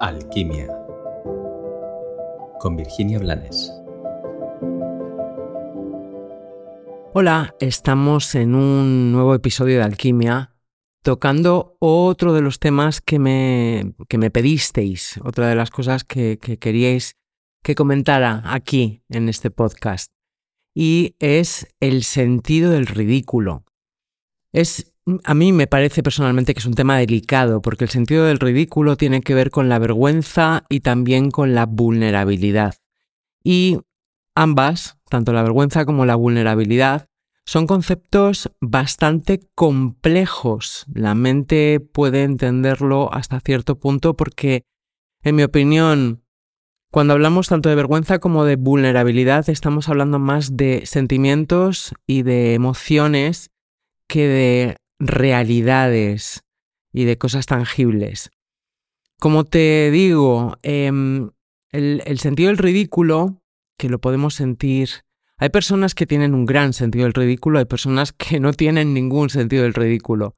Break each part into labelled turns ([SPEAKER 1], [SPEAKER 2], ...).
[SPEAKER 1] Alquimia con Virginia Blanes.
[SPEAKER 2] Hola, estamos en un nuevo episodio de Alquimia tocando otro de los temas que me, que me pedisteis, otra de las cosas que, que queríais que comentara aquí en este podcast, y es el sentido del ridículo. Es a mí me parece personalmente que es un tema delicado, porque el sentido del ridículo tiene que ver con la vergüenza y también con la vulnerabilidad. Y ambas, tanto la vergüenza como la vulnerabilidad, son conceptos bastante complejos. La mente puede entenderlo hasta cierto punto porque, en mi opinión, cuando hablamos tanto de vergüenza como de vulnerabilidad, estamos hablando más de sentimientos y de emociones que de realidades y de cosas tangibles. Como te digo, em, el, sentido del ridículo, que lo podemos sentir, hay personas que tienen un gran sentido del ridículo, hay personas que no tienen ningún sentido del ridículo.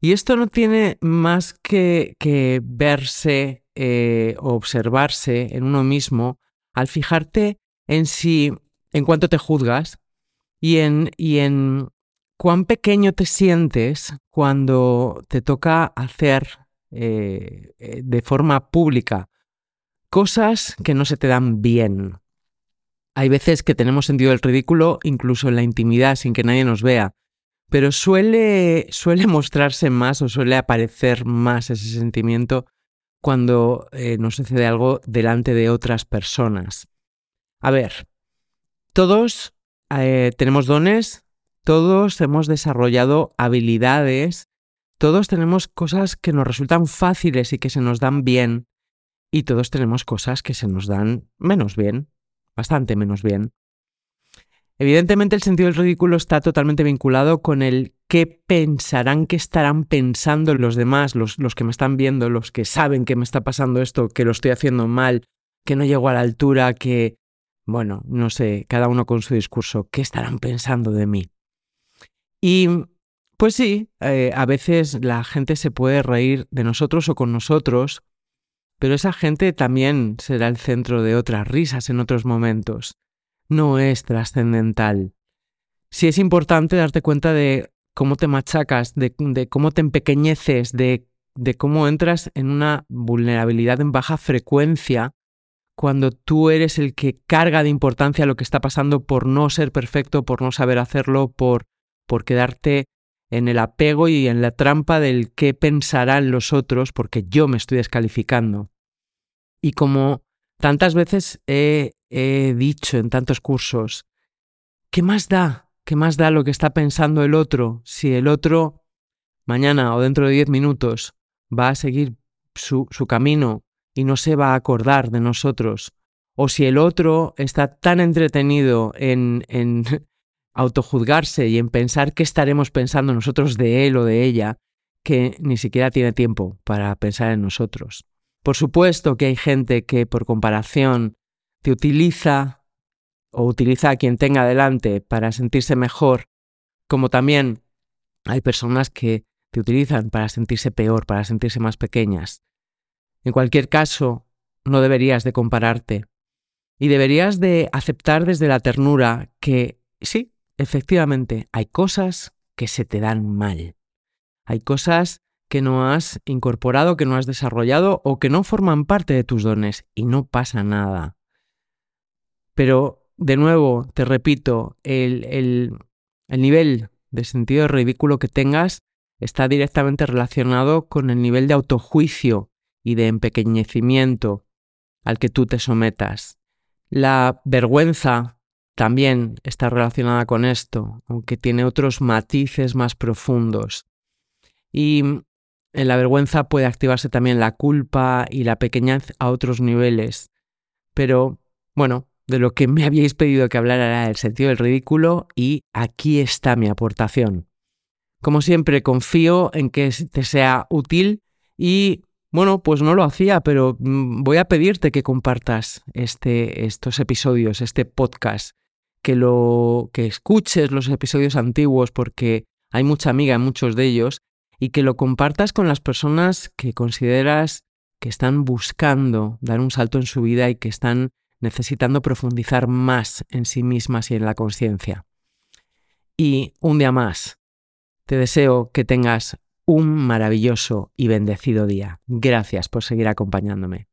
[SPEAKER 2] Y esto no tiene más que, que verse eh, o observarse en uno mismo al fijarte en si, en cuanto te juzgas y en, y en cuán pequeño te sientes cuando te toca hacer eh, eh, de forma pública cosas que no se te dan bien. Hay veces que tenemos sentido del ridículo incluso en la intimidad sin que nadie nos vea, pero suele, suele mostrarse más o suele aparecer más ese sentimiento cuando eh, nos sucede algo delante de otras personas. A ver, todos tenemos dones, todos hemos desarrollado habilidades, todos tenemos cosas que nos resultan fáciles y que se nos dan bien, y todos tenemos cosas que se nos dan menos bien, bastante menos bien. Evidentemente el sentido del ridículo está totalmente vinculado con el qué pensarán, qué estarán pensando los demás, los, los, que me están viendo, los que saben que me está pasando esto, que lo estoy haciendo mal, que no llego a la altura, que, bueno, no sé, cada uno con su discurso, ¿qué estarán pensando de mí? Y pues sí, eh, a veces la gente se puede reír de nosotros o con nosotros, pero esa gente también será el centro de otras risas en otros momentos. No es trascendental. Sí es importante darte cuenta de cómo te machacas, de, cómo te empequeñeces, de, de cómo entras en una vulnerabilidad en baja frecuencia cuando tú eres el que carga de importancia lo que está pasando por no ser perfecto, por no saber hacerlo, por por quedarte en el apego y en la trampa del qué pensarán los otros porque yo me estoy descalificando. Y como tantas veces he, dicho en tantos cursos, ¿qué más da? ¿Qué más da lo que está pensando el otro si el otro mañana o dentro de diez minutos va a seguir su, su camino y no se va a acordar de nosotros? O si el otro está tan entretenido en, en autojuzgarse y en pensar qué estaremos pensando nosotros de él o de ella, que ni siquiera tiene tiempo para pensar en nosotros. Por supuesto que hay gente que por comparación te utiliza o utiliza a quien tenga delante para sentirse mejor, como también hay personas que te utilizan para sentirse peor, para sentirse más pequeñas. En cualquier caso, no deberías de compararte y deberías de aceptar desde la ternura que sí, efectivamente, hay cosas que se te dan mal. Hay cosas que no has incorporado, que no has desarrollado o que no forman parte de tus dones y no pasa nada. Pero, de nuevo, te repito, el, el, el nivel de sentido ridículo que tengas está directamente relacionado con el nivel de autojuicio y de empequeñecimiento al que tú te sometas. La vergüenza también está relacionada con esto, aunque tiene otros matices más profundos. Y en la vergüenza puede activarse también la culpa y la pequeñez a otros niveles. Pero, bueno, de lo que me habíais pedido que hablara era el sentido del ridículo y aquí está mi aportación. Como siempre, confío en que te sea útil y, bueno, pues no lo hacía, pero mm, voy a pedirte que compartas este, estos episodios, este podcast que lo que escuches los episodios antiguos porque hay mucha amiga en muchos de ellos y que lo compartas con las personas que consideras que están buscando dar un salto en su vida y que están necesitando profundizar más en sí mismas y en la conciencia. Y un día más, te deseo que tengas un maravilloso y bendecido día. Gracias por seguir acompañándome.